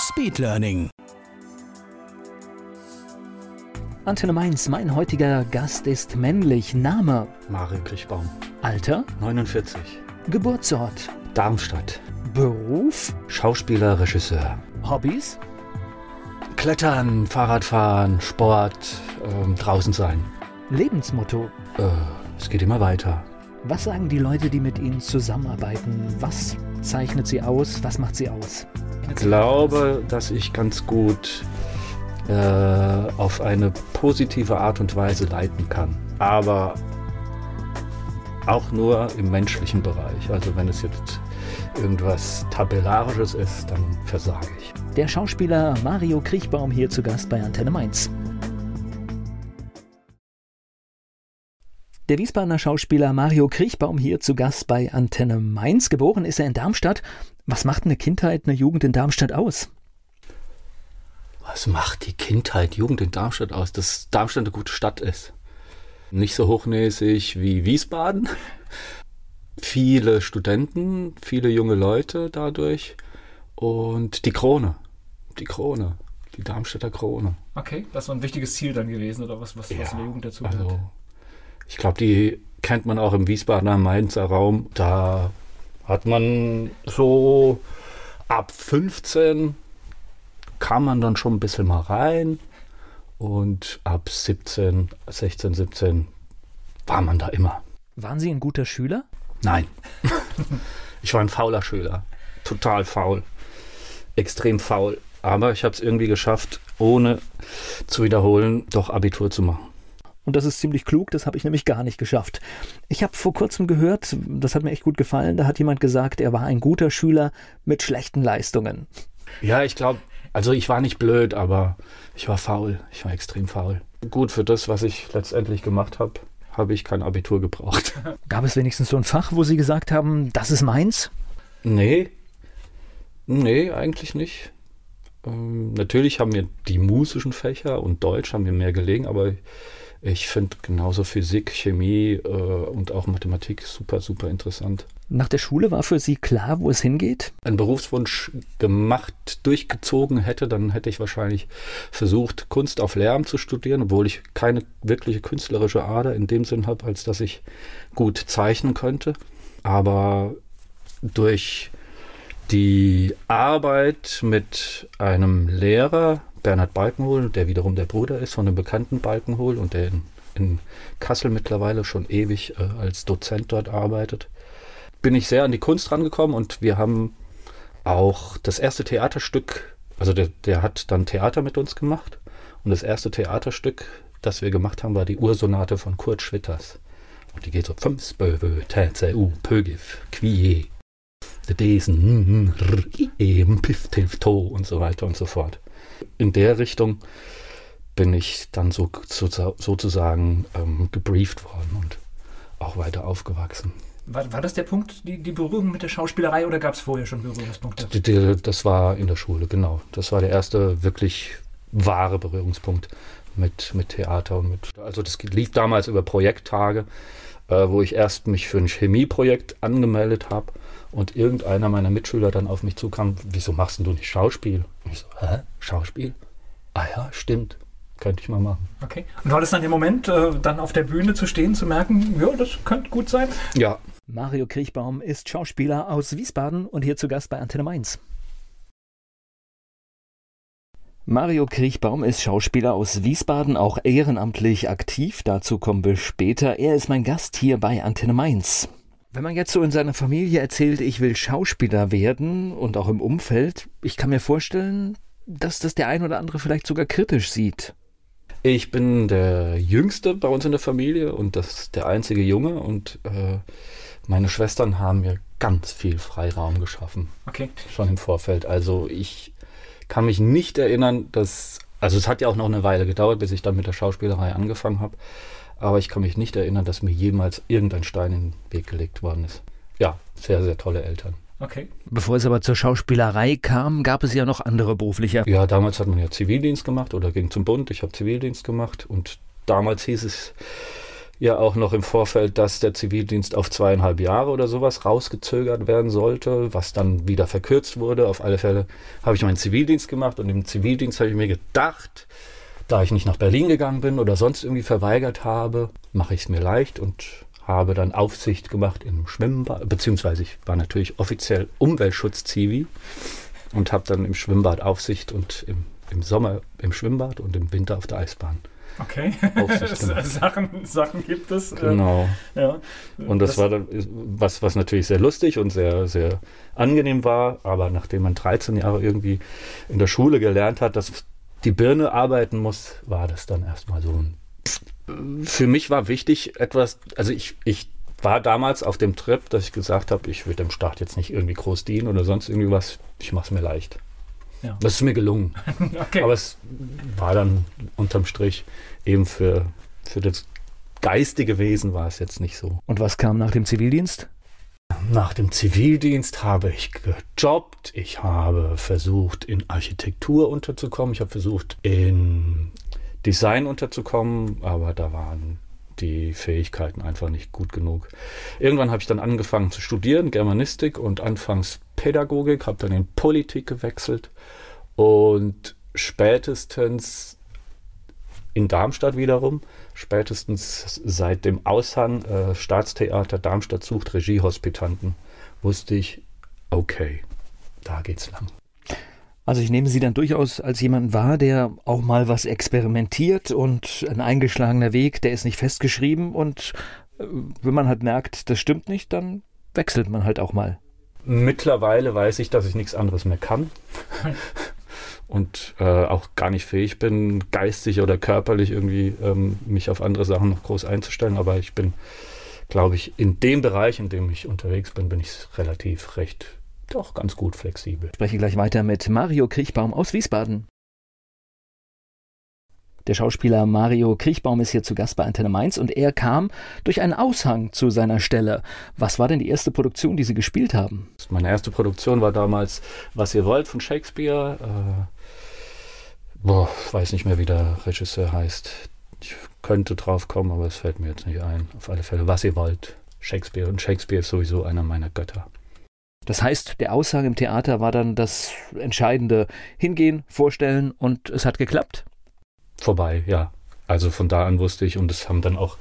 Speedlearning. Antenne Mainz, mein heutiger Gast ist männlich. Name, Mario Kriechbaum, Alter, 49, Geburtsort, Darmstadt, Beruf, Schauspieler, Regisseur. Hobbys, Klettern, Fahrradfahren, Sport, ähm, draußen sein. Lebensmotto. Äh, es geht immer weiter. Was sagen die Leute, die mit Ihnen zusammenarbeiten? Was zeichnet sie aus? Was macht sie aus? Ich glaube, dass ich ganz gut äh, auf eine positive Art und Weise leiten kann. Aber auch nur im menschlichen Bereich. Also wenn es jetzt irgendwas Tabellarisches ist, dann versage ich. Der Schauspieler Mario Kriechbaum hier zu Gast bei Antenne Mainz. Der Wiesbadener Schauspieler Mario Kriechbaum hier zu Gast bei Antenne Mainz. Geboren ist er in Darmstadt. Was macht eine Kindheit, eine Jugend in Darmstadt aus? Was macht die Kindheit, Jugend in Darmstadt aus? Dass Darmstadt eine gute Stadt ist. Nicht so hochnäsig wie Wiesbaden. Viele Studenten, viele junge Leute dadurch. Und die Krone. Die Krone. Die Darmstädter Krone. Okay, das war ein wichtiges Ziel dann gewesen, oder was, was, was in der Jugend dazu gehört? Also, ich glaube, die kennt man auch im Wiesbadener Mainzer Raum. Da hat man so ab 15 kam man dann schon ein bisschen mal rein und ab 17, 16, 17 war man da immer. Waren Sie ein guter Schüler? Nein. ich war ein fauler Schüler. Total faul. Extrem faul. Aber ich habe es irgendwie geschafft, ohne zu wiederholen, doch Abitur zu machen. Und das ist ziemlich klug, das habe ich nämlich gar nicht geschafft. Ich habe vor kurzem gehört, das hat mir echt gut gefallen, da hat jemand gesagt, er war ein guter Schüler mit schlechten Leistungen. Ja, ich glaube, also ich war nicht blöd, aber ich war faul. Ich war extrem faul. Gut für das, was ich letztendlich gemacht habe, habe ich kein Abitur gebraucht. Gab es wenigstens so ein Fach, wo Sie gesagt haben, das ist meins? Nee. Nee, eigentlich nicht. Ähm, natürlich haben mir die musischen Fächer und Deutsch haben mir mehr gelegen, aber ich finde genauso Physik, Chemie äh, und auch Mathematik super, super interessant. Nach der Schule war für Sie klar, wo es hingeht? Ein Berufswunsch gemacht, durchgezogen hätte, dann hätte ich wahrscheinlich versucht, Kunst auf Lehramt zu studieren, obwohl ich keine wirkliche künstlerische Ader in dem Sinn habe, als dass ich gut zeichnen könnte. Aber durch die Arbeit mit einem Lehrer, Bernhard Balkenhol, der wiederum der Bruder ist von dem bekannten Balkenhol und der in, in Kassel mittlerweile schon ewig äh, als Dozent dort arbeitet, bin ich sehr an die Kunst rangekommen und wir haben auch das erste Theaterstück, also der, der hat dann Theater mit uns gemacht und das erste Theaterstück, das wir gemacht haben, war die Ursonate von Kurt Schwitters. Und die geht so fünf Spöwe, Tätze, Pögif, Quie, Desen, eben, Piff, Tiff, To und so weiter und so fort. In der Richtung bin ich dann so, so sozusagen ähm, gebrieft worden und auch weiter aufgewachsen. War, war das der Punkt, die, die Berührung mit der Schauspielerei oder gab es vorher schon Berührungspunkte? Das war in der Schule, genau. Das war der erste wirklich wahre Berührungspunkt mit, mit Theater und mit. Also das lief damals über Projekttage, äh, wo ich erst mich für ein Chemieprojekt angemeldet habe und irgendeiner meiner Mitschüler dann auf mich zukam, wieso machst du nicht Schauspiel? Und ich so, hä? Schauspiel? Ah ja, stimmt. Könnte ich mal machen. Okay. Und war das dann der Moment, äh, dann auf der Bühne zu stehen, zu merken, ja, das könnte gut sein? Ja. Mario Kriechbaum ist Schauspieler aus Wiesbaden und hier zu Gast bei Antenne Mainz. Mario Kriechbaum ist Schauspieler aus Wiesbaden, auch ehrenamtlich aktiv. Dazu kommen wir später. Er ist mein Gast hier bei Antenne Mainz. Wenn man jetzt so in seiner Familie erzählt, ich will Schauspieler werden und auch im Umfeld, ich kann mir vorstellen, dass das der ein oder andere vielleicht sogar kritisch sieht. Ich bin der Jüngste bei uns in der Familie und das der einzige Junge und äh, meine Schwestern haben mir ganz viel Freiraum geschaffen. Okay. Schon im Vorfeld. Also ich kann mich nicht erinnern, dass, also es hat ja auch noch eine Weile gedauert, bis ich dann mit der Schauspielerei angefangen habe. Aber ich kann mich nicht erinnern, dass mir jemals irgendein Stein in den Weg gelegt worden ist. Ja, sehr, sehr tolle Eltern. Okay. Bevor es aber zur Schauspielerei kam, gab es ja noch andere berufliche. Ja, damals hat man ja Zivildienst gemacht oder ging zum Bund. Ich habe Zivildienst gemacht und damals hieß es ja auch noch im Vorfeld, dass der Zivildienst auf zweieinhalb Jahre oder sowas rausgezögert werden sollte, was dann wieder verkürzt wurde. Auf alle Fälle habe ich meinen Zivildienst gemacht und im Zivildienst habe ich mir gedacht, da ich nicht nach Berlin gegangen bin oder sonst irgendwie verweigert habe, mache ich es mir leicht und habe dann Aufsicht gemacht im Schwimmbad, beziehungsweise ich war natürlich offiziell Umweltschutz-Zivi und habe dann im Schwimmbad Aufsicht und im, im Sommer im Schwimmbad und im Winter auf der Eisbahn Okay. Sachen, Sachen gibt es. Äh, genau. Ja. Und das, das, war dann was, was natürlich sehr lustig und sehr, sehr angenehm war. Aber nachdem man 13 Jahre irgendwie in der Schule gelernt hat, dass die Birne arbeiten muss, war das dann erstmal so ein. Für mich war wichtig etwas, also ich, ich war damals auf dem Trip, dass ich gesagt habe, ich würde dem Staat jetzt nicht irgendwie groß dienen oder sonst irgendwie was. Ich mache es mir leicht. Ja. Das ist mir gelungen. okay. Aber es war dann unterm Strich eben für, für das geistige Wesen war es jetzt nicht so. Und was kam nach dem Zivildienst? Nach dem Zivildienst habe ich gejobbt. Ich habe versucht, in Architektur unterzukommen. Ich habe versucht, in Design unterzukommen, aber da waren die Fähigkeiten einfach nicht gut genug. Irgendwann habe ich dann angefangen zu studieren, Germanistik und anfangs Pädagogik, habe dann in Politik gewechselt und spätestens in Darmstadt wiederum, spätestens seit dem Aushang äh, Staatstheater Darmstadt sucht Regiehospitanten, wusste ich, okay, da geht's lang. Also ich nehme Sie dann durchaus als jemand wahr, der auch mal was experimentiert und ein eingeschlagener Weg, der ist nicht festgeschrieben und äh, wenn man halt merkt, das stimmt nicht, dann wechselt man halt auch mal. Mittlerweile weiß ich, dass ich nichts anderes mehr kann. und äh, auch gar nicht fähig bin, geistig oder körperlich irgendwie ähm, mich auf andere Sachen noch groß einzustellen. Aber ich bin, glaube ich, in dem Bereich, in dem ich unterwegs bin, bin ich relativ recht, doch ganz gut flexibel. Ich spreche gleich weiter mit Mario Kriechbaum aus Wiesbaden. Der Schauspieler Mario Kriechbaum ist hier zu Gast bei Antenne Mainz und er kam durch einen Aushang zu seiner Stelle. Was war denn die erste Produktion, die Sie gespielt haben? Meine erste Produktion war damals Was ihr wollt von Shakespeare. Äh, Boah, weiß nicht mehr, wie der Regisseur heißt. Ich könnte drauf kommen, aber es fällt mir jetzt nicht ein. Auf alle Fälle, was ihr wollt. Shakespeare. Und Shakespeare ist sowieso einer meiner Götter. Das heißt, der Aussage im Theater war dann das entscheidende Hingehen, vorstellen und es hat geklappt? Vorbei, ja. Also von da an wusste ich und es haben dann auch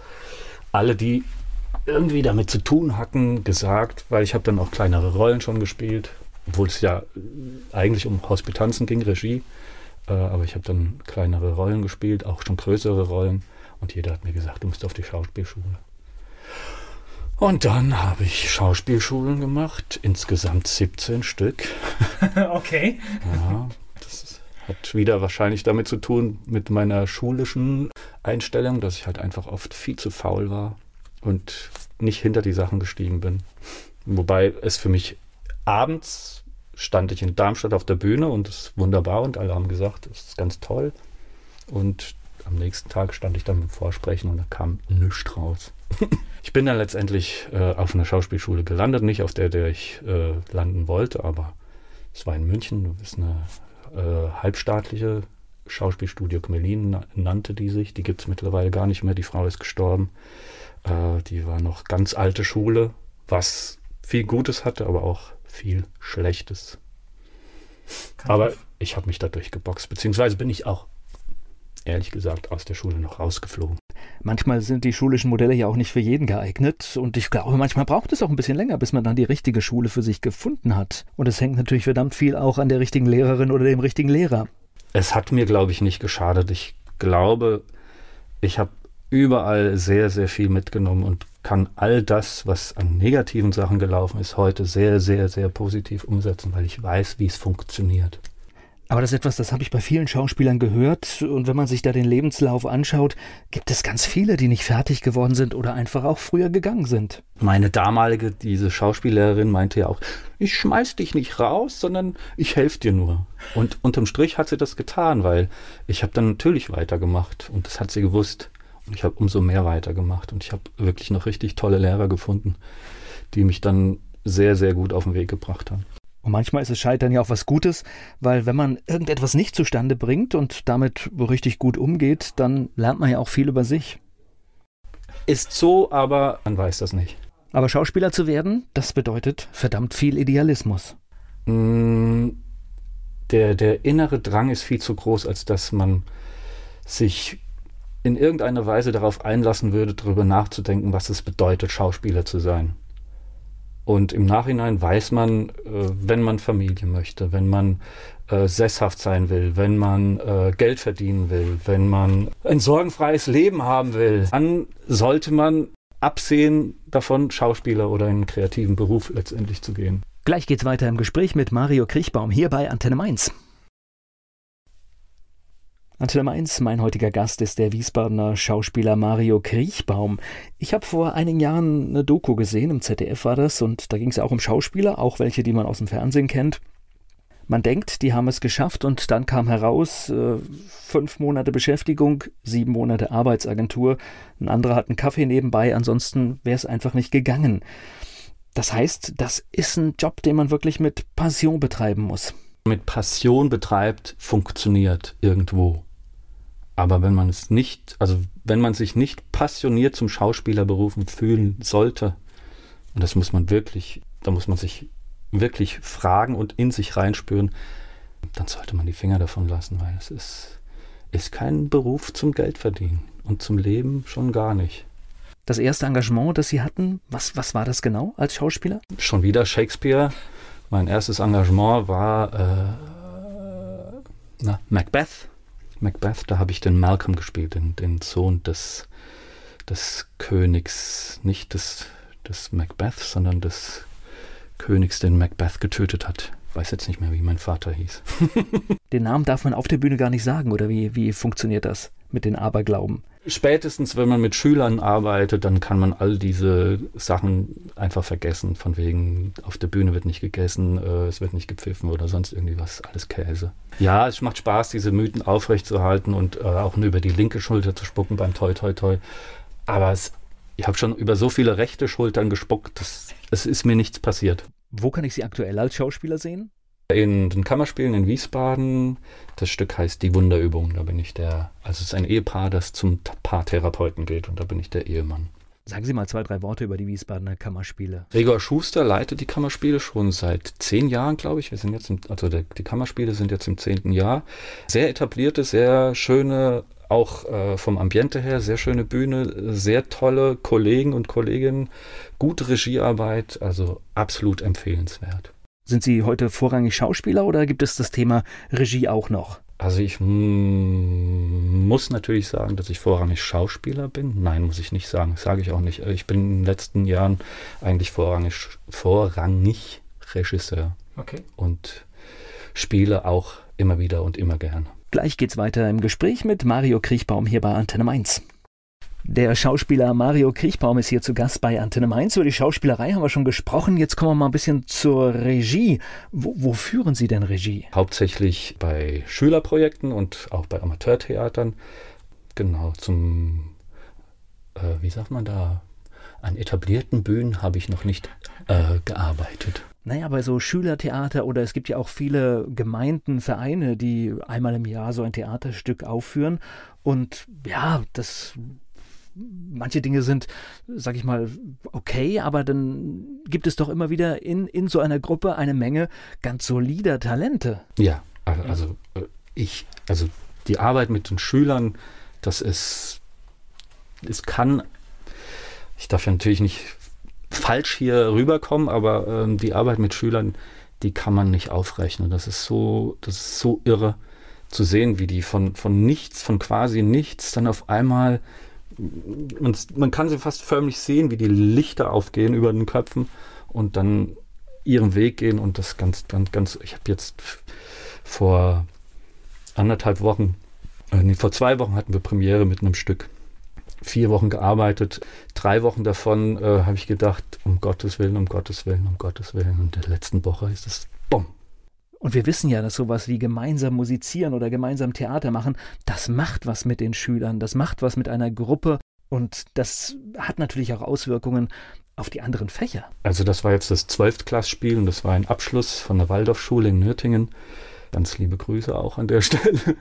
alle, die irgendwie damit zu tun hatten, gesagt, weil ich habe dann auch kleinere Rollen schon gespielt, obwohl es ja eigentlich um Hospitanzen ging, Regie. Äh, aber ich habe dann kleinere Rollen gespielt, auch schon größere Rollen. Und jeder hat mir gesagt, du musst auf die Schauspielschule. Und dann habe ich Schauspielschulen gemacht, insgesamt 17 Stück. okay. Ja, das hat wieder wahrscheinlich damit zu tun mit meiner schulischen Einstellung, dass ich halt einfach oft viel zu faul war und nicht hinter die Sachen gestiegen bin. Wobei es für mich abends stand ich in Darmstadt auf der Bühne und das ist wunderbar und alle haben gesagt, das ist ganz toll. Und am nächsten Tag stand ich dann im Vorsprechen und da kam nichts raus. ich bin dann letztendlich äh, auf einer Schauspielschule gelandet, nicht auf der, der ich äh, landen wollte, aber es war in München, das ist eine äh, halbstaatliche Schauspielstudio Gmelin nannte die sich. Die gibt es mittlerweile gar nicht mehr, die Frau ist gestorben. Äh, die war noch ganz alte Schule, was viel Gutes hatte, aber auch viel Schlechtes. Kann Aber ich habe mich dadurch geboxt, beziehungsweise bin ich auch, ehrlich gesagt, aus der Schule noch rausgeflogen. Manchmal sind die schulischen Modelle ja auch nicht für jeden geeignet und ich glaube, manchmal braucht es auch ein bisschen länger, bis man dann die richtige Schule für sich gefunden hat. Und es hängt natürlich verdammt viel auch an der richtigen Lehrerin oder dem richtigen Lehrer. Es hat mir, glaube ich, nicht geschadet. Ich glaube, ich habe überall sehr, sehr viel mitgenommen und kann all das, was an negativen Sachen gelaufen ist, heute sehr, sehr, sehr positiv umsetzen, weil ich weiß, wie es funktioniert. Aber das ist etwas, das habe ich bei vielen Schauspielern gehört. Und wenn man sich da den Lebenslauf anschaut, gibt es ganz viele, die nicht fertig geworden sind oder einfach auch früher gegangen sind. Meine damalige, diese Schauspielerin, meinte ja auch, ich schmeiß dich nicht raus, sondern ich helfe dir nur. Und unterm Strich hat sie das getan, weil ich habe dann natürlich weitergemacht und das hat sie gewusst. Und ich habe umso mehr weitergemacht und ich habe wirklich noch richtig tolle Lehrer gefunden, die mich dann sehr, sehr gut auf den Weg gebracht haben. Und manchmal ist es Scheitern ja auch was Gutes, weil wenn man irgendetwas nicht zustande bringt und damit richtig gut umgeht, dann lernt man ja auch viel über sich. Ist so, aber man weiß das nicht. Aber Schauspieler zu werden, das bedeutet verdammt viel Idealismus. Mm, der, der innere Drang ist viel zu groß, als dass man sich in irgendeiner Weise darauf einlassen würde, darüber nachzudenken, was es bedeutet, Schauspieler zu sein. Und im Nachhinein weiß man, äh, wenn man Familie möchte, wenn man äh, sesshaft sein will, wenn man äh, Geld verdienen will, wenn man ein sorgenfreies Leben haben will, dann sollte man absehen davon, Schauspieler oder einen kreativen Beruf letztendlich zu gehen. Gleich geht's weiter im Gespräch mit Mario Kriechbaum hier bei Antenne Mainz. Antenne Mainz, mein heutiger Gast ist der Wiesbadener Schauspieler Mario Kriechbaum. Ich habe vor einigen Jahren eine Doku gesehen, im ZDF war das, und da ging es auch um Schauspieler, auch welche, die man aus dem Fernsehen kennt. Man denkt, die haben es geschafft und dann kam heraus, äh, fünf Monate Beschäftigung, sieben Monate Arbeitsagentur, ein anderer hat einen Kaffee nebenbei, ansonsten wäre es einfach nicht gegangen. Das heißt, das ist ein Job, den man wirklich mit Passion betreiben muss. Mit Passion betreibt, funktioniert irgendwo. Aber wenn man es nicht, also wenn man sich nicht passioniert zum Schauspielerberufen fühlen sollte, und das muss man wirklich, da muss man sich wirklich fragen und in sich reinspüren, dann sollte man die Finger davon lassen, weil es ist, ist kein Beruf zum Geldverdienen und zum Leben schon gar nicht. Das erste Engagement, das Sie hatten, was, was war das genau als Schauspieler? Schon wieder Shakespeare. Mein erstes Engagement war äh, na, Macbeth Macbeth, da habe ich den Malcolm gespielt, den, den Sohn des, des Königs, nicht des, des Macbeth, sondern des Königs, den Macbeth getötet hat. Weiß jetzt nicht mehr, wie mein Vater hieß. den Namen darf man auf der Bühne gar nicht sagen, oder wie, wie funktioniert das mit den Aberglauben? Spätestens, wenn man mit Schülern arbeitet, dann kann man all diese Sachen einfach vergessen. Von wegen, auf der Bühne wird nicht gegessen, äh, es wird nicht gepfiffen oder sonst irgendwie was. Alles Käse. Ja, es macht Spaß, diese Mythen aufrechtzuerhalten und äh, auch nur über die linke Schulter zu spucken beim Toi Toi Toi. Aber es, ich habe schon über so viele rechte Schultern gespuckt, es ist mir nichts passiert. Wo kann ich Sie aktuell als Schauspieler sehen? In den Kammerspielen in Wiesbaden. Das Stück heißt Die Wunderübung. Da bin ich der, also es ist ein Ehepaar, das zum Paartherapeuten geht und da bin ich der Ehemann. Sagen Sie mal zwei, drei Worte über die Wiesbadener Kammerspiele. Gregor Schuster leitet die Kammerspiele schon seit zehn Jahren, glaube ich. Wir sind jetzt im, also der, die Kammerspiele sind jetzt im zehnten Jahr. Sehr etablierte, sehr schöne, auch äh, vom Ambiente her, sehr schöne Bühne, sehr tolle Kollegen und Kolleginnen, gute Regiearbeit, also absolut empfehlenswert. Sind Sie heute vorrangig Schauspieler oder gibt es das Thema Regie auch noch? Also ich muss natürlich sagen, dass ich vorrangig Schauspieler bin. Nein, muss ich nicht sagen. Das sage ich auch nicht. Ich bin in den letzten Jahren eigentlich vorrangig, vorrangig Regisseur. Okay. Und spiele auch immer wieder und immer gern. Gleich geht's weiter im Gespräch mit Mario Kriechbaum hier bei Antenne Mainz. Der Schauspieler Mario Kriechbaum ist hier zu Gast bei Antenne Mainz. Über die Schauspielerei haben wir schon gesprochen. Jetzt kommen wir mal ein bisschen zur Regie. Wo, wo führen Sie denn Regie? Hauptsächlich bei Schülerprojekten und auch bei Amateurtheatern. Genau, zum, äh, wie sagt man da, an etablierten Bühnen habe ich noch nicht äh, gearbeitet. Naja, bei so Schülertheater oder es gibt ja auch viele Gemeinden, Vereine, die einmal im Jahr so ein Theaterstück aufführen. Und ja, das manche Dinge sind, sag ich mal, okay, aber dann gibt es doch immer wieder in, in so einer Gruppe eine Menge ganz solider Talente. Ja, also äh, ich, also die Arbeit mit den Schülern, das ist, es kann, ich darf ja natürlich nicht falsch hier rüberkommen, aber ähm, die Arbeit mit Schülern, die kann man nicht aufrechnen. Das ist so, das ist so irre zu sehen, wie die von, von nichts, von quasi nichts dann auf einmal man, man kann sie fast förmlich sehen, wie die Lichter aufgehen über den Köpfen und dann ihren Weg gehen und das ganz, ganz, ganz, ich habe jetzt vor anderthalb Wochen, äh, nee, vor zwei Wochen hatten wir Premiere mit einem Stück. Vier Wochen gearbeitet, drei Wochen davon äh, habe ich gedacht, um Gottes Willen, um Gottes Willen, um Gottes Willen. Und in der letzten Woche ist es. Und wir wissen ja, dass sowas wie gemeinsam musizieren oder gemeinsam Theater machen, das macht was mit den Schülern, das macht was mit einer Gruppe und das hat natürlich auch Auswirkungen auf die anderen Fächer. Also das war jetzt das Zwölftklassspiel und das war ein Abschluss von der Waldorfschule in Nürtingen. Ganz liebe Grüße auch an der Stelle.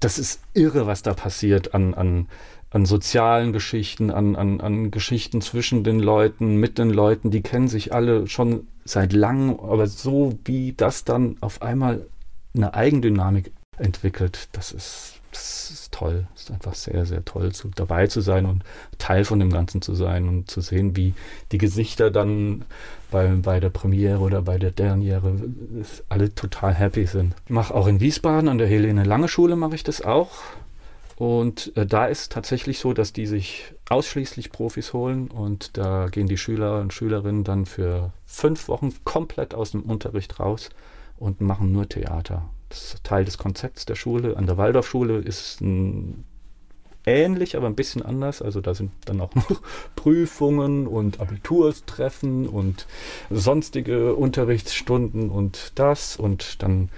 Das ist irre, was da passiert an, an, an sozialen Geschichten, an, an, an Geschichten zwischen den Leuten, mit den Leuten. Die kennen sich alle schon seit langem, aber so wie das dann auf einmal eine Eigendynamik entwickelt, das ist, das ist toll. Es ist einfach sehr, sehr toll, zu, dabei zu sein und Teil von dem Ganzen zu sein und zu sehen, wie die Gesichter dann bei, bei der Premiere oder bei der Derniere alle total happy sind. Ich mache auch in Wiesbaden an der Helene Lange Schule mache ich das auch. Und äh, da ist tatsächlich so, dass die sich ausschließlich Profis holen und da gehen die Schüler und Schülerinnen dann für fünf Wochen komplett aus dem Unterricht raus und machen nur Theater. Das ist Teil des Konzepts der Schule. An der Waldorfschule ist ein ähnlich, aber ein bisschen anders. Also da sind dann auch noch Prüfungen und Abiturstreffen und sonstige Unterrichtsstunden und das und dann,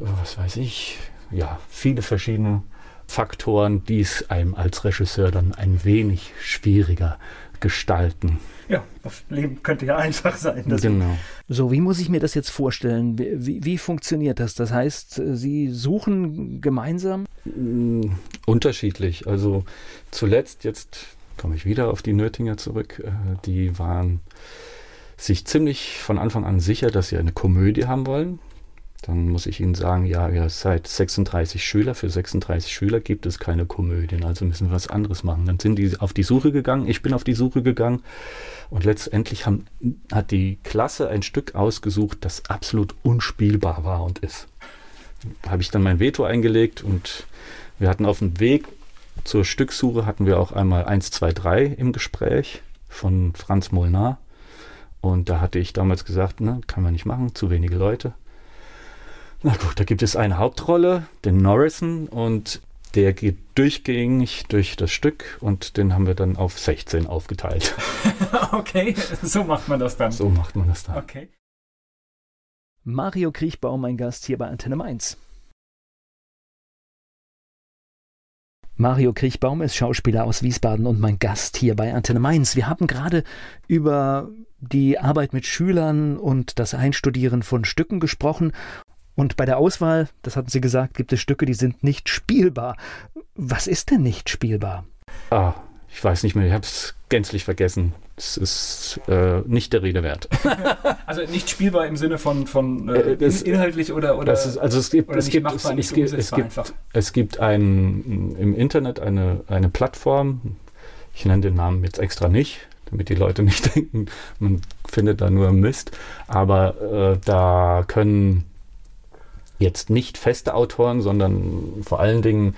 äh, was weiß ich, ja, viele verschiedene Faktoren, die es einem als Regisseur dann ein wenig schwieriger gestalten. Ja, das Leben könnte ja einfach sein. Genau. So, wie muss ich mir das jetzt vorstellen? Wie, wie funktioniert das? Das heißt, Sie suchen gemeinsam? Mm, Unterschiedlich. Also zuletzt, jetzt komme ich wieder auf die Nötinger zurück, äh, die waren sich ziemlich von Anfang an sicher, dass sie eine Komödie haben wollen. Dann muss ich Ihnen sagen, ja, ihr seid 36 Schüler. Für 36 Schüler gibt es keine Komödien, also müssen wir was anderes machen. Dann sind die auf die Suche gegangen, ich bin auf die Suche gegangen und letztendlich haben, hat die Klasse ein Stück ausgesucht, das absolut unspielbar war und ist. Da habe ich dann mein Veto eingelegt und wir hatten auf dem Weg zur Stücksuche hatten wir auch einmal 1, 2, 3 im Gespräch von Franz Molnar. Und da hatte ich damals gesagt, ne, kann man nicht machen, zu wenige Leute. Na gut, da gibt es eine Hauptrolle, den Norrison, und der geht durchgängig durch das Stück und den haben wir dann auf 16 aufgeteilt. okay, so macht man das dann. So macht man das dann. Okay. Mario Kriechbaum, mein Gast hier bei Antenne Mainz. Mario Kriechbaum ist Schauspieler aus Wiesbaden und mein Gast hier bei Antenne Mainz. Wir haben gerade über die Arbeit mit Schülern und das Einstudieren von Stücken gesprochen und bei der Auswahl, das hatten Sie gesagt, gibt es Stücke, die sind nicht spielbar. Was ist denn nicht spielbar? Ah, ich weiß nicht mehr, ich habe es gänzlich vergessen. Es ist äh, nicht der Rede wert. also nicht spielbar im Sinne von, von äh, das, inhaltlich oder, oder ist, also es gibt es gibt es, es, gibt, es gibt es gibt ein im Internet eine eine Plattform. Ich nenne den Namen jetzt extra nicht, damit die Leute nicht denken, man findet da nur Mist. Aber äh, da können jetzt nicht feste Autoren, sondern vor allen Dingen,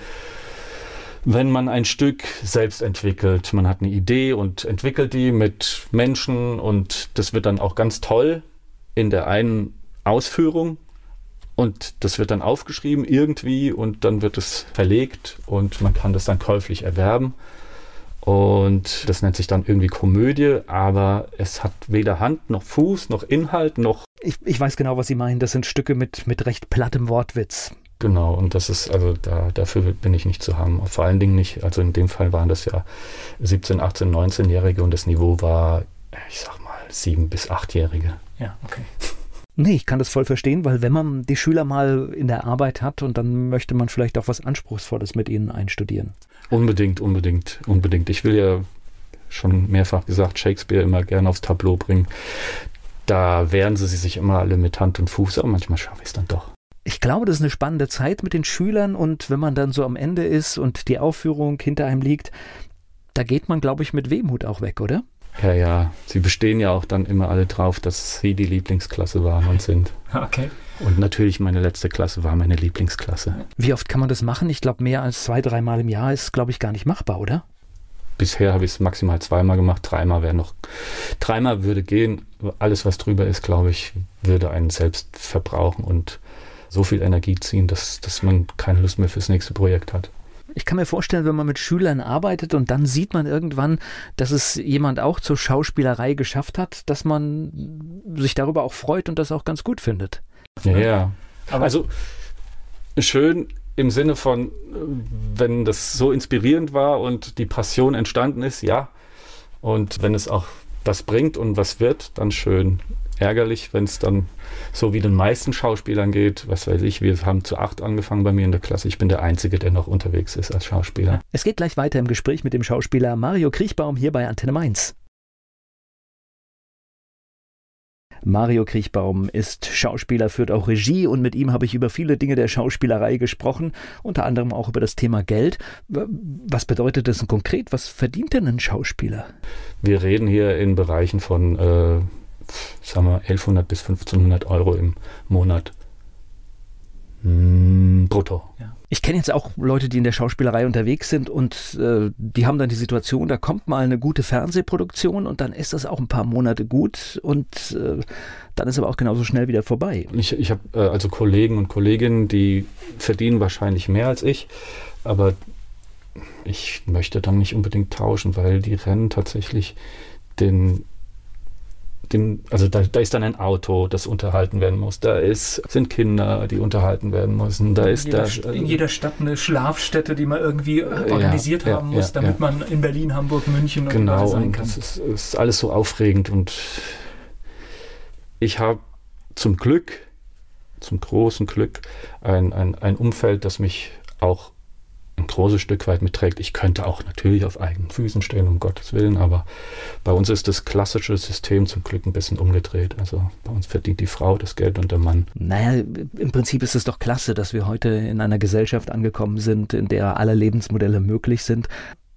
wenn man ein Stück selbst entwickelt. Man hat eine Idee und entwickelt die mit Menschen und das wird dann auch ganz toll in der einen Ausführung und das wird dann aufgeschrieben irgendwie und dann wird es verlegt und man kann das dann käuflich erwerben. Und das nennt sich dann irgendwie Komödie, aber es hat weder Hand noch Fuß noch Inhalt noch. Ich, ich weiß genau, was Sie meinen. Das sind Stücke mit, mit recht plattem Wortwitz. Genau, und das ist, also da, dafür bin ich nicht zu haben. Vor allen Dingen nicht, also in dem Fall waren das ja 17, 18, 19-Jährige und das Niveau war, ich sag mal, 7- bis 8-Jährige. Ja, okay. Nee, ich kann das voll verstehen, weil wenn man die Schüler mal in der Arbeit hat und dann möchte man vielleicht auch was Anspruchsvolles mit ihnen einstudieren. Unbedingt, unbedingt, unbedingt. Ich will ja schon mehrfach gesagt, Shakespeare immer gerne aufs Tableau bringen. Da wehren sie sich immer alle mit Hand und Fuß, aber manchmal schaffe ich es dann doch. Ich glaube, das ist eine spannende Zeit mit den Schülern und wenn man dann so am Ende ist und die Aufführung hinter einem liegt, da geht man, glaube ich, mit Wehmut auch weg, oder? Ja, ja. Sie bestehen ja auch dann immer alle drauf, dass sie die Lieblingsklasse waren und sind. Okay. Und natürlich meine letzte Klasse war meine Lieblingsklasse. Wie oft kann man das machen? Ich glaube, mehr als zwei, dreimal im Jahr ist, glaube ich, gar nicht machbar, oder? Bisher habe ich es maximal zweimal gemacht. Dreimal wäre noch. Dreimal würde gehen. Alles, was drüber ist, glaube ich, würde einen selbst verbrauchen. Und so viel Energie ziehen, dass, dass man keine Lust mehr fürs nächste Projekt hat. Ich kann mir vorstellen, wenn man mit Schülern arbeitet und dann sieht man irgendwann, dass es jemand auch zur Schauspielerei geschafft hat, dass man sich darüber auch freut und das auch ganz gut findet. Ja, ja. also schön im Sinne von, wenn das so inspirierend war und die Passion entstanden ist, ja. Und wenn es auch was bringt und was wird, dann schön. Ärgerlich, wenn es dann so wie den meisten Schauspielern geht. Was weiß ich, wir haben zu acht angefangen bei mir in der Klasse. Ich bin der Einzige, der noch unterwegs ist als Schauspieler. Es geht gleich weiter im Gespräch mit dem Schauspieler Mario Kriechbaum hier bei Antenne Mainz. Mario Kriechbaum ist Schauspieler, führt auch Regie und mit ihm habe ich über viele Dinge der Schauspielerei gesprochen, unter anderem auch über das Thema Geld. Was bedeutet das konkret? Was verdient denn ein Schauspieler? Wir reden hier in Bereichen von, äh, sagen wir, 1100 bis 1500 Euro im Monat. Mm, brutto. Ja. Ich kenne jetzt auch Leute, die in der Schauspielerei unterwegs sind und äh, die haben dann die Situation, da kommt mal eine gute Fernsehproduktion und dann ist das auch ein paar Monate gut und äh, dann ist aber auch genauso schnell wieder vorbei. Ich, ich habe äh, also Kollegen und Kolleginnen, die verdienen wahrscheinlich mehr als ich, aber ich möchte dann nicht unbedingt tauschen, weil die rennen tatsächlich den dem, also da, da, ist dann ein Auto, das unterhalten werden muss. Da ist, sind Kinder, die unterhalten werden müssen. Da in ist jeder, da, in jeder Stadt eine Schlafstätte, die man irgendwie äh, organisiert ja, haben ja, muss, damit ja. man in Berlin, Hamburg, München und genau, sein kann. Genau, ist, ist alles so aufregend und ich habe zum Glück, zum großen Glück, ein, ein, ein Umfeld, das mich auch ein großes Stück weit mitträgt. Ich könnte auch natürlich auf eigenen Füßen stehen, um Gottes Willen, aber bei uns ist das klassische System zum Glück ein bisschen umgedreht. Also bei uns verdient die Frau das Geld und der Mann. Naja, im Prinzip ist es doch klasse, dass wir heute in einer Gesellschaft angekommen sind, in der alle Lebensmodelle möglich sind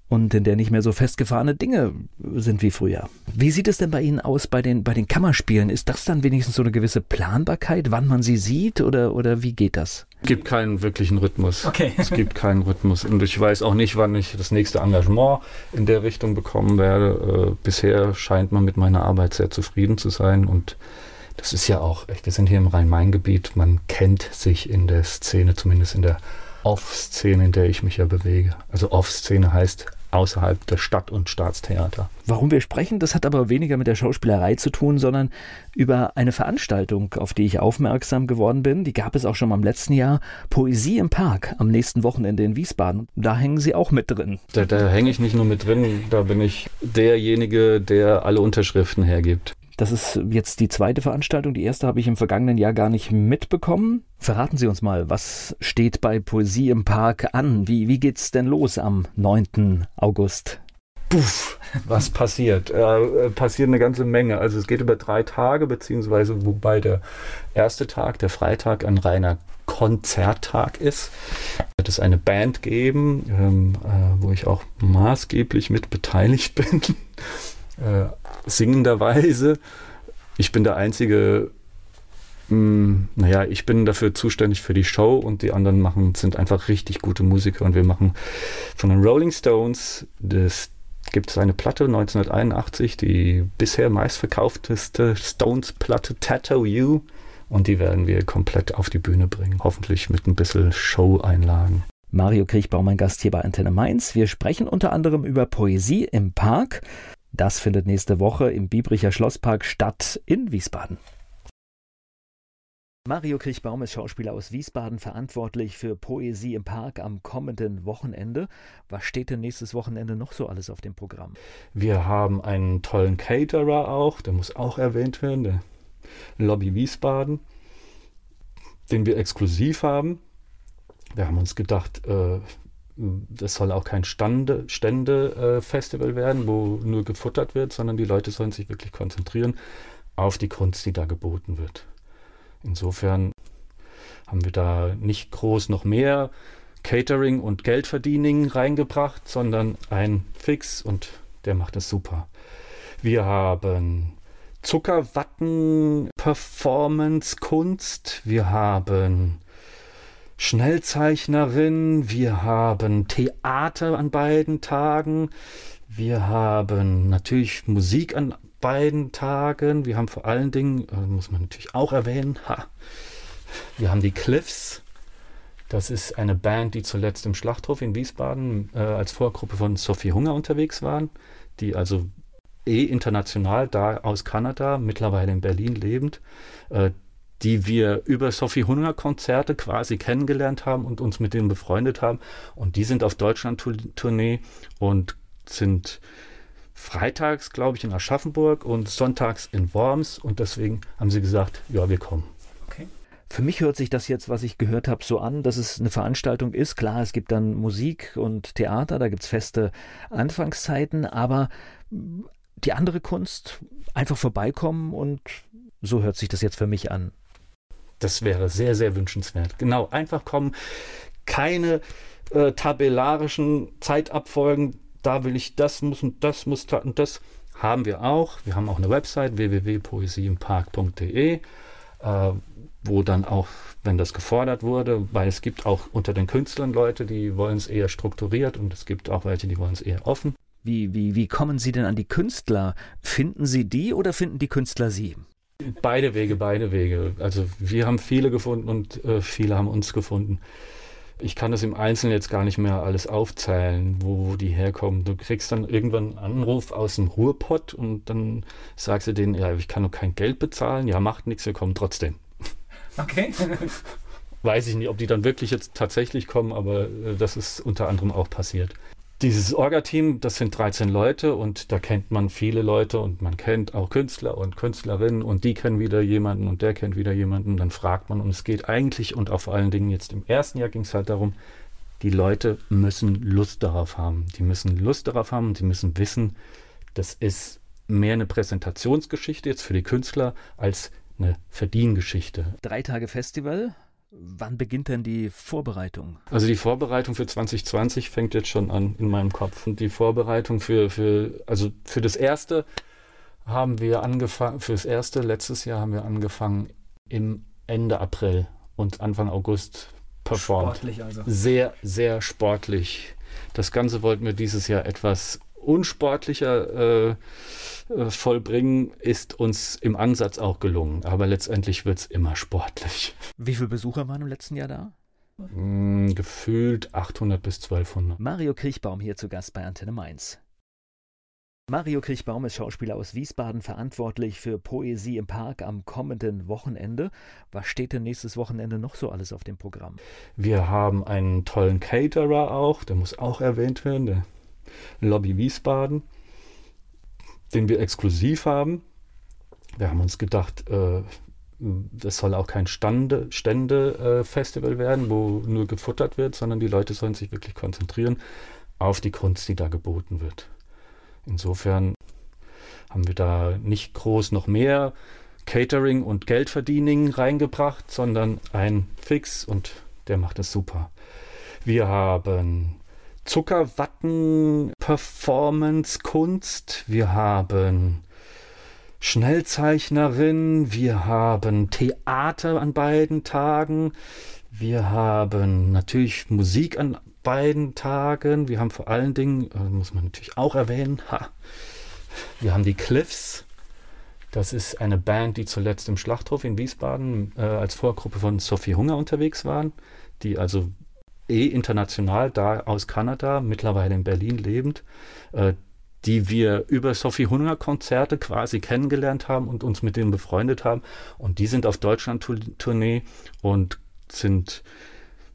und in der nicht mehr so festgefahrene Dinge sind wie früher. Wie sieht es denn bei Ihnen aus bei den, bei den Kammerspielen? Ist das dann wenigstens so eine gewisse Planbarkeit, wann man sie sieht oder, oder wie geht das? Es gibt keinen wirklichen Rhythmus. Okay. Es gibt keinen Rhythmus. Und ich weiß auch nicht, wann ich das nächste Engagement in der Richtung bekommen werde. Äh, bisher scheint man mit meiner Arbeit sehr zufrieden zu sein. Und das ist ja auch, wir sind hier im Rhein-Main-Gebiet. Man kennt sich in der Szene, zumindest in der Off-Szene, in der ich mich ja bewege. Also Off-Szene heißt außerhalb der Stadt- und Staatstheater. Warum wir sprechen, das hat aber weniger mit der Schauspielerei zu tun, sondern über eine Veranstaltung, auf die ich aufmerksam geworden bin. Die gab es auch schon mal im letzten Jahr. Poesie im Park am nächsten Wochenende in Wiesbaden. Da hängen Sie auch mit drin. Da, da hänge ich nicht nur mit drin, da bin ich derjenige, der alle Unterschriften hergibt. Das ist jetzt die zweite Veranstaltung. Die erste habe ich im vergangenen Jahr gar nicht mitbekommen. Verraten Sie uns mal, was steht bei Poesie im Park an? Wie, wie geht's denn los am 9. August? Puff, was passiert? Äh, passiert eine ganze Menge. Also es geht über drei Tage, beziehungsweise wobei der erste Tag, der Freitag, ein reiner Konzerttag ist. Wird es eine Band geben, ähm, äh, wo ich auch maßgeblich mit beteiligt bin äh, singenderweise. Ich bin der einzige, mh, hm, naja, ich bin dafür zuständig für die Show und die anderen machen, sind einfach richtig gute Musiker und wir machen von den Rolling Stones das gibt es eine Platte 1981, die bisher meistverkaufteste Stones-Platte Tattoo You und die werden wir komplett auf die Bühne bringen. Hoffentlich mit ein bisschen Show-Einlagen. Mario Kriechbaum, mein Gast hier bei Antenne Mainz. Wir sprechen unter anderem über Poesie im Park. Das findet nächste Woche im Biebricher Schlosspark statt in Wiesbaden. Mario Kriechbaum ist Schauspieler aus Wiesbaden, verantwortlich für Poesie im Park am kommenden Wochenende. Was steht denn nächstes Wochenende noch so alles auf dem Programm? Wir haben einen tollen Caterer auch, der muss auch erwähnt werden, der Lobby Wiesbaden, den wir exklusiv haben. Wir haben uns gedacht, äh, das soll auch kein Stände-Festival äh, werden, wo nur gefuttert wird, sondern die Leute sollen sich wirklich konzentrieren auf die Kunst, die da geboten wird. Insofern haben wir da nicht groß noch mehr Catering und Geldverdiening reingebracht, sondern ein Fix und der macht es super. Wir haben Zuckerwatten, Performance, Kunst. Wir haben Schnellzeichnerin, wir haben Theater an beiden Tagen, wir haben natürlich Musik an beiden Tagen, wir haben vor allen Dingen, äh, muss man natürlich auch erwähnen, ha, Wir haben die Cliffs. Das ist eine Band, die zuletzt im Schlachthof in Wiesbaden äh, als Vorgruppe von Sophie Hunger unterwegs waren, die also eh international da aus Kanada, mittlerweile in Berlin lebend, äh, die wir über Sophie Hunger Konzerte quasi kennengelernt haben und uns mit denen befreundet haben. Und die sind auf Deutschland-Tournee und sind freitags, glaube ich, in Aschaffenburg und sonntags in Worms. Und deswegen haben sie gesagt, ja, wir kommen. Für mich hört sich das jetzt, was ich gehört habe, so an, dass es eine Veranstaltung ist. Klar, es gibt dann Musik und Theater, da gibt es feste Anfangszeiten, aber die andere Kunst, einfach vorbeikommen und so hört sich das jetzt für mich an. Das wäre sehr, sehr wünschenswert. Genau, einfach kommen, keine äh, tabellarischen Zeitabfolgen, da will ich das muss und das muss und das haben wir auch. Wir haben auch eine Website www.poesieimpark.de. Äh, wo dann auch, wenn das gefordert wurde, weil es gibt auch unter den Künstlern Leute, die wollen es eher strukturiert und es gibt auch welche, die wollen es eher offen. Wie, wie, wie kommen Sie denn an die Künstler? Finden Sie die oder finden die Künstler Sie? Beide Wege, beide Wege. Also wir haben viele gefunden und äh, viele haben uns gefunden. Ich kann das im Einzelnen jetzt gar nicht mehr alles aufzählen, wo die herkommen. Du kriegst dann irgendwann einen Anruf aus dem Ruhrpott und dann sagst du denen, ja, ich kann noch kein Geld bezahlen. Ja, macht nichts, wir kommen trotzdem. Okay. Weiß ich nicht, ob die dann wirklich jetzt tatsächlich kommen, aber äh, das ist unter anderem auch passiert. Dieses Orga-Team, das sind 13 Leute und da kennt man viele Leute und man kennt auch Künstler und Künstlerinnen und die kennen wieder jemanden und der kennt wieder jemanden. Dann fragt man und es geht eigentlich und auch vor allen Dingen jetzt im ersten Jahr ging es halt darum, die Leute müssen Lust darauf haben. Die müssen Lust darauf haben und die müssen wissen, das ist mehr eine Präsentationsgeschichte jetzt für die Künstler als eine Verdiengeschichte. Drei Tage Festival. Wann beginnt denn die Vorbereitung? Also die Vorbereitung für 2020 fängt jetzt schon an in meinem Kopf. Und die Vorbereitung für, für, also für das erste haben wir angefangen, für das erste letztes Jahr haben wir angefangen im Ende April und Anfang August performt. Sportlich also. Sehr, sehr sportlich. Das Ganze wollten wir dieses Jahr etwas unsportlicher äh, äh, vollbringen, ist uns im Ansatz auch gelungen. Aber letztendlich wird es immer sportlich. Wie viele Besucher waren im letzten Jahr da? Mm, gefühlt 800 bis 1200. Mario Kriechbaum hier zu Gast bei Antenne Mainz. Mario Kriechbaum ist Schauspieler aus Wiesbaden, verantwortlich für Poesie im Park am kommenden Wochenende. Was steht denn nächstes Wochenende noch so alles auf dem Programm? Wir haben einen tollen Caterer auch, der muss auch erwähnt werden, der Lobby Wiesbaden, den wir exklusiv haben. Wir haben uns gedacht, äh, das soll auch kein Stande, Stände-Festival äh, werden, wo nur gefuttert wird, sondern die Leute sollen sich wirklich konzentrieren auf die Kunst, die da geboten wird. Insofern haben wir da nicht groß noch mehr Catering und Geldverdiening reingebracht, sondern ein Fix und der macht es super. Wir haben Zuckerwatten, Performance, Kunst. Wir haben Schnellzeichnerin. Wir haben Theater an beiden Tagen. Wir haben natürlich Musik an beiden Tagen. Wir haben vor allen Dingen, äh, muss man natürlich auch erwähnen, ha, wir haben die Cliffs. Das ist eine Band, die zuletzt im Schlachthof in Wiesbaden äh, als Vorgruppe von Sophie Hunger unterwegs waren, die also eh international da aus Kanada, mittlerweile in Berlin lebend, äh, die wir über Sophie Hunger Konzerte quasi kennengelernt haben und uns mit denen befreundet haben. Und die sind auf Deutschland-Tournee und sind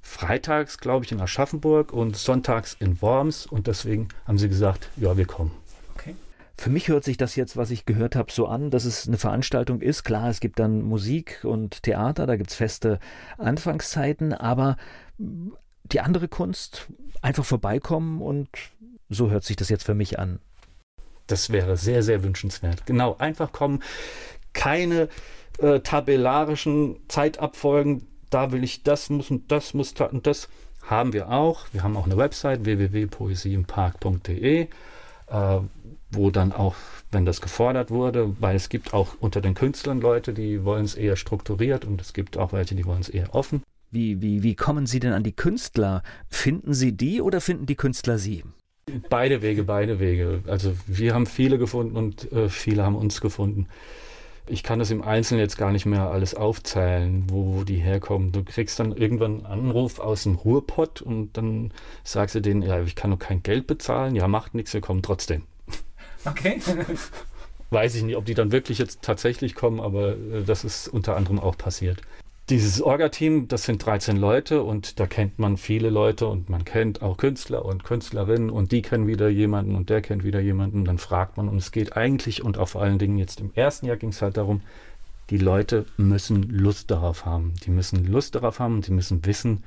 freitags, glaube ich, in Aschaffenburg und sonntags in Worms. Und deswegen haben sie gesagt, ja, wir kommen. Für mich hört sich das jetzt, was ich gehört habe, so an, dass es eine Veranstaltung ist. Klar, es gibt dann Musik und Theater, da gibt es feste Anfangszeiten, aber die andere Kunst einfach vorbeikommen und so hört sich das jetzt für mich an. Das wäre sehr, sehr wünschenswert. Genau, einfach kommen, keine äh, tabellarischen Zeitabfolgen, da will ich das muss und das muss und das haben wir auch. Wir haben auch eine Website www.poesieimpark.de, äh, wo dann auch, wenn das gefordert wurde, weil es gibt auch unter den Künstlern Leute, die wollen es eher strukturiert und es gibt auch welche, die wollen es eher offen. Wie, wie, wie kommen Sie denn an die Künstler? Finden Sie die oder finden die Künstler Sie? Beide Wege, beide Wege. Also wir haben viele gefunden und äh, viele haben uns gefunden. ich kann das im Einzelnen jetzt gar nicht mehr alles aufzählen, wo die herkommen. Du kriegst dann irgendwann einen Anruf aus dem Ruhrpott und dann sagst du denen, ja, ich kann nur kein Geld bezahlen. Ja, macht nichts, wir kommen trotzdem. Okay. Weiß ich nicht, ob die dann wirklich jetzt tatsächlich kommen, aber äh, das ist unter anderem auch passiert. Dieses Orga-Team, das sind 13 Leute und da kennt man viele Leute und man kennt auch Künstler und Künstlerinnen und die kennen wieder jemanden und der kennt wieder jemanden. Dann fragt man und es geht eigentlich und auch vor allen Dingen jetzt im ersten Jahr ging es halt darum, die Leute müssen Lust darauf haben. Die müssen Lust darauf haben und die müssen wissen,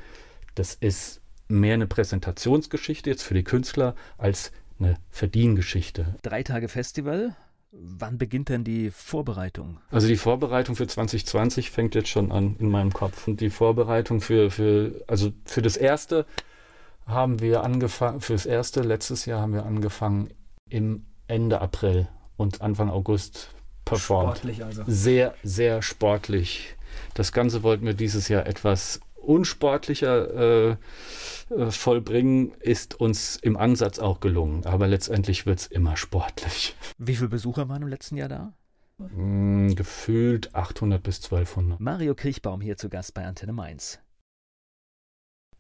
das ist mehr eine Präsentationsgeschichte jetzt für die Künstler als eine Verdiengeschichte. Drei Tage Festival, Wann beginnt denn die Vorbereitung? Also die Vorbereitung für 2020 fängt jetzt schon an in meinem Kopf. Und die Vorbereitung für, für also für das erste haben wir angefangen, für das erste letztes Jahr haben wir angefangen im Ende April und Anfang August performt. Sportlich also. Sehr, sehr sportlich. Das Ganze wollten wir dieses Jahr etwas unsportlicher äh, äh, vollbringen, ist uns im Ansatz auch gelungen. Aber letztendlich wird es immer sportlich. Wie viele Besucher waren im letzten Jahr da? Mm, gefühlt 800 bis 1200. Mario Kriechbaum hier zu Gast bei Antenne Mainz.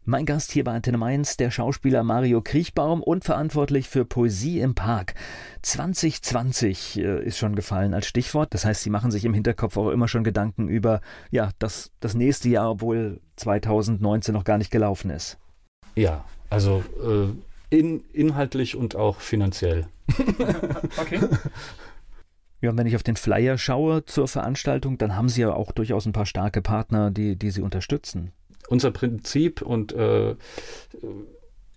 Mein Gast hier bei Antenne Mainz, der Schauspieler Mario Kriechbaum und verantwortlich für Poesie im Park. 2020 äh, ist schon gefallen als Stichwort. Das heißt, Sie machen sich im Hinterkopf auch immer schon Gedanken über, ja, das, das nächste Jahr, obwohl 2019 noch gar nicht gelaufen ist. Ja, also äh, in, inhaltlich und auch finanziell. okay. Ja, und wenn ich auf den Flyer schaue zur Veranstaltung, dann haben Sie ja auch durchaus ein paar starke Partner, die, die Sie unterstützen unser Prinzip und äh,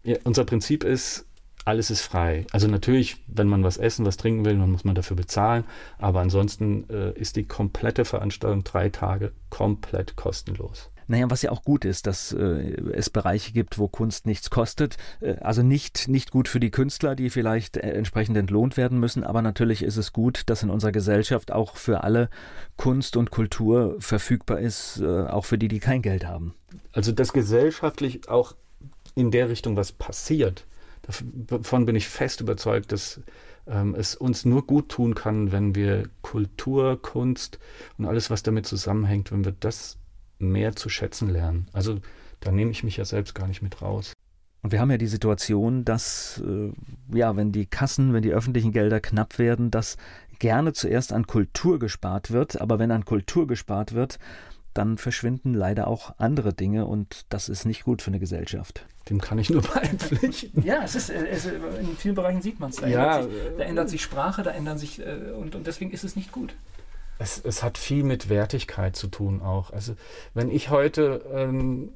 ja, unser Prinzip ist, alles ist frei. Also natürlich, wenn man was essen, was trinken will, dann muss man dafür bezahlen. Aber ansonsten äh, ist die komplette Veranstaltung drei Tage komplett kostenlos. Naja, was ja auch gut ist, dass äh, es Bereiche gibt, wo Kunst nichts kostet. Äh, also nicht, nicht gut für die Künstler, die vielleicht äh, entsprechend entlohnt werden müssen, aber natürlich ist es gut, dass in unserer Gesellschaft auch für alle Kunst und Kultur verfügbar ist, äh, auch für die, die kein Geld haben. Also dass gesellschaftlich auch in der Richtung was passiert, davon bin ich fest überzeugt, dass ähm, es uns nur gut tun kann, wenn wir Kultur, Kunst und alles, was damit zusammenhängt, wenn wir das mehr zu schätzen lernen. Also da nehme ich mich ja selbst gar nicht mit raus. Und wir haben ja die Situation, dass, äh, ja, wenn die Kassen, wenn die öffentlichen Gelder knapp werden, dass gerne zuerst an Kultur gespart wird, aber wenn an Kultur gespart wird, dann verschwinden leider auch andere Dinge und das ist nicht gut für eine Gesellschaft. Dem kann ich nur beipflichten. Ja, es ist, es in vielen Bereichen sieht man es. Da, ja, ändert sich, da ändert sich Sprache, da ändern sich äh, und, und deswegen ist es nicht gut. Es, es hat viel mit Wertigkeit zu tun auch. Also wenn ich heute ähm,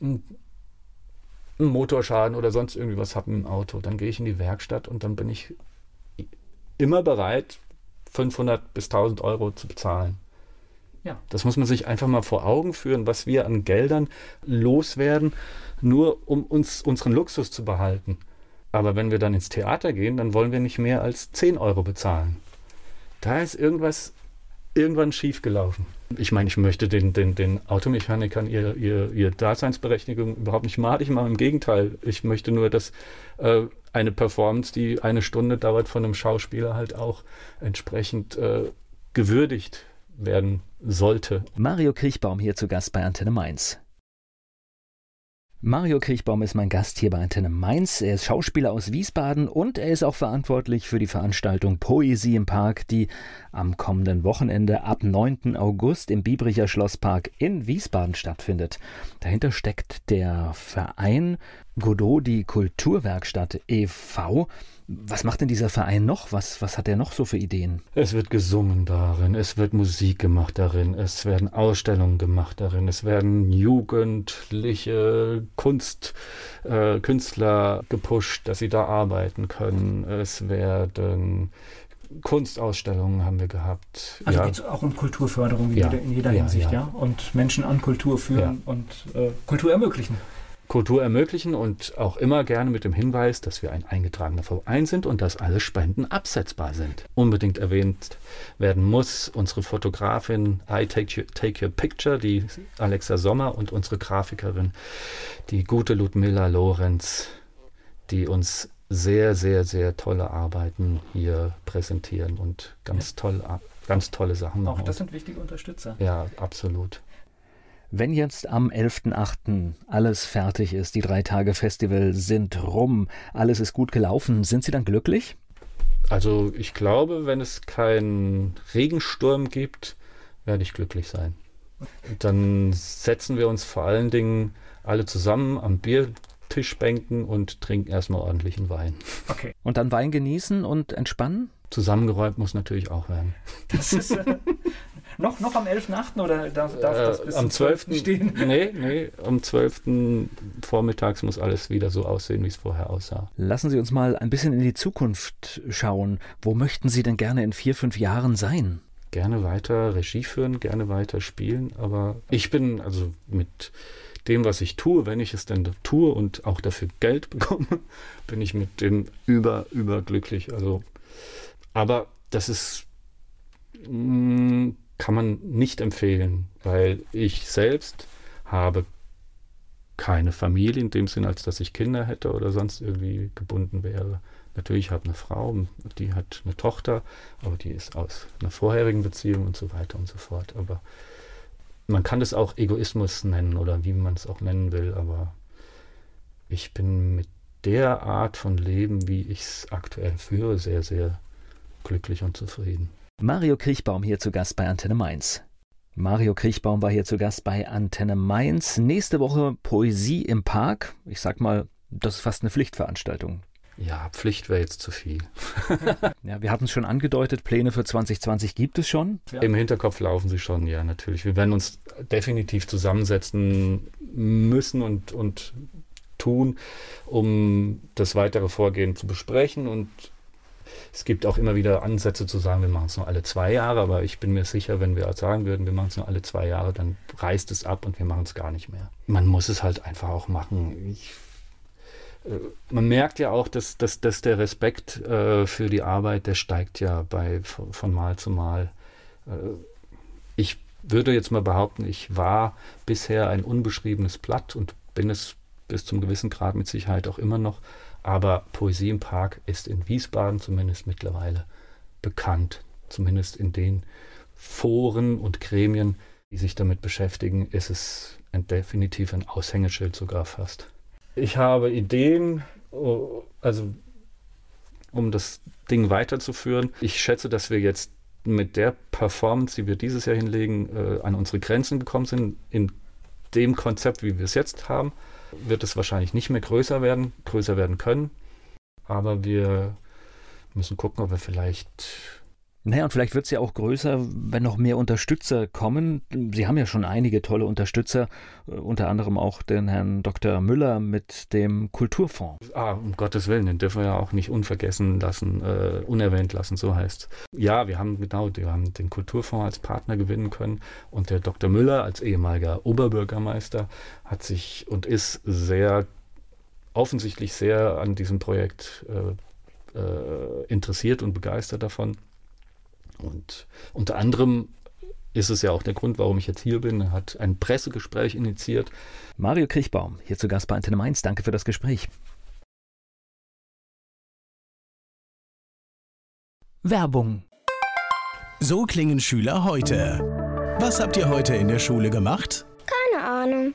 einen Motorschaden oder sonst irgendwie was habe im Auto, dann gehe ich in die Werkstatt und dann bin ich immer bereit, 500 bis 1000 Euro zu bezahlen. Ja. Das muss man sich einfach mal vor Augen führen, was wir an Geldern loswerden, nur um uns unseren Luxus zu behalten. Aber wenn wir dann ins Theater gehen, dann wollen wir nicht mehr als 10 Euro bezahlen. Da ist irgendwas irgendwann schief gelaufen. Ich meine, ich möchte den, den, den Automechanikern ihr, ihr, ihr Daseinsberechtigung überhaupt nicht madig machen. Im Gegenteil, ich möchte nur, dass äh, eine Performance, die eine Stunde dauert, von einem Schauspieler halt auch entsprechend äh, gewürdigt werden sollte. Mario Kriechbaum hier zu Gast bei Antenne Mainz. Mario Kriechbaum ist mein Gast hier bei Antenne Mainz. Er ist Schauspieler aus Wiesbaden und er ist auch verantwortlich für die Veranstaltung Poesie im Park, die am kommenden Wochenende ab 9. August im Biebricher Schlosspark in Wiesbaden stattfindet. Dahinter steckt der Verein Godot, die Kulturwerkstatt e.V. Was macht denn dieser Verein noch? Was, was hat er noch so für Ideen? Es wird gesungen darin, es wird Musik gemacht darin, es werden Ausstellungen gemacht darin, es werden jugendliche Kunstkünstler äh, gepusht, dass sie da arbeiten können. Es werden Kunstausstellungen haben wir gehabt. Also ja. geht es auch um Kulturförderung in, ja. jeder, in jeder ja, Hinsicht, ja. Und Menschen an Kultur führen und äh, Kultur ermöglichen. Kultur ermöglichen und auch immer gerne mit dem Hinweis, dass wir ein eingetragener Verein sind und dass alle Spenden absetzbar sind. Unbedingt erwähnt werden muss unsere Fotografin I Take, you, take Your Picture, die Alexa Sommer und unsere Grafikerin, die gute Ludmilla Lorenz, die uns sehr, sehr, sehr tolle Arbeiten hier präsentieren und ganz toll ganz tolle Sachen machen. Auch das sind wichtige Unterstützer. Ja, absolut. Wenn jetzt am 11.8. alles fertig ist, die drei Tage Festival sind rum, alles ist gut gelaufen, sind Sie dann glücklich? Also ich glaube, wenn es keinen Regensturm gibt, werde ich glücklich sein. Dann setzen wir uns vor allen Dingen alle zusammen am Biertischbänken und trinken erstmal ordentlichen Wein. Okay. Und dann Wein genießen und entspannen? Zusammengeräumt muss natürlich auch werden. Das ist äh, noch, noch am 11.8. oder darf, darf äh, das bis am 12. 12. stehen? Nee, nee, am 12. vormittags muss alles wieder so aussehen, wie es vorher aussah. Lassen Sie uns mal ein bisschen in die Zukunft schauen. Wo möchten Sie denn gerne in vier, fünf Jahren sein? Gerne weiter Regie führen, gerne weiter spielen, aber ich bin also mit dem, was ich tue, wenn ich es denn tue und auch dafür Geld bekomme, bin ich mit dem über, überglücklich. Also, aber das ist mh, mm, kann man nicht empfehlen, weil ich selbst habe keine Familie in dem Sinn, als dass ich Kinder hätte oder sonst irgendwie gebunden wäre. Natürlich habe ich eine Frau, die hat eine Tochter, aber die ist aus einer vorherigen Beziehung und so weiter und so fort. Aber man kann das auch Egoismus nennen oder wie man es auch nennen will, aber ich bin mit der Art von Leben, wie ich es aktuell führe, sehr, sehr glücklich und zufrieden. Mario Kriechbaum hier zu Gast bei Antenne Mainz. Mario Kriechbaum war hier zu Gast bei Antenne Mainz. Nächste Woche Poesie im Park. Ich sag mal, das ist fast eine Pflichtveranstaltung. Ja, Pflicht wäre jetzt zu viel. ja, wir hatten es schon angedeutet, Pläne für 2020 gibt es schon. Ja. Im Hinterkopf laufen sie schon, ja, natürlich. Wir werden uns definitiv zusammensetzen müssen und, und tun, um das weitere Vorgehen zu besprechen und es gibt auch immer wieder Ansätze zu sagen, wir machen es nur alle zwei Jahre, aber ich bin mir sicher, wenn wir sagen würden, wir machen es nur alle zwei Jahre, dann reißt es ab und wir machen es gar nicht mehr. Man muss es halt einfach auch machen. Ich, äh, man merkt ja auch, dass, dass, dass der Respekt äh, für die Arbeit, der steigt ja bei, von Mal zu Mal. Äh, ich würde jetzt mal behaupten, ich war bisher ein unbeschriebenes Blatt und bin es bis zum gewissen Grad mit Sicherheit auch immer noch. Aber Poesie im Park ist in Wiesbaden zumindest mittlerweile bekannt. Zumindest in den Foren und Gremien, die sich damit beschäftigen, ist es ein, definitiv ein Aushängeschild sogar fast. Ich habe Ideen, oh, also um das Ding weiterzuführen. Ich schätze, dass wir jetzt mit der Performance, die wir dieses Jahr hinlegen, äh, an unsere Grenzen gekommen sind, in dem Konzept, wie wir es jetzt haben wird es wahrscheinlich nicht mehr größer werden, größer werden können. Aber wir müssen gucken, ob wir vielleicht naja, und vielleicht wird es ja auch größer, wenn noch mehr Unterstützer kommen. Sie haben ja schon einige tolle Unterstützer, äh, unter anderem auch den Herrn Dr. Müller mit dem Kulturfonds. Ah, um Gottes Willen, den dürfen wir ja auch nicht unvergessen lassen, äh, unerwähnt lassen, so heißt Ja, wir haben genau, wir haben den Kulturfonds als Partner gewinnen können und der Dr. Müller als ehemaliger Oberbürgermeister hat sich und ist sehr offensichtlich sehr an diesem Projekt äh, äh, interessiert und begeistert davon. Und unter anderem ist es ja auch der Grund, warum ich jetzt hier bin. Hat ein Pressegespräch initiiert. Mario Kriechbaum, hier zu Gast bei Antenne Mainz. Danke für das Gespräch. Werbung. So klingen Schüler heute. Was habt ihr heute in der Schule gemacht? Keine Ahnung.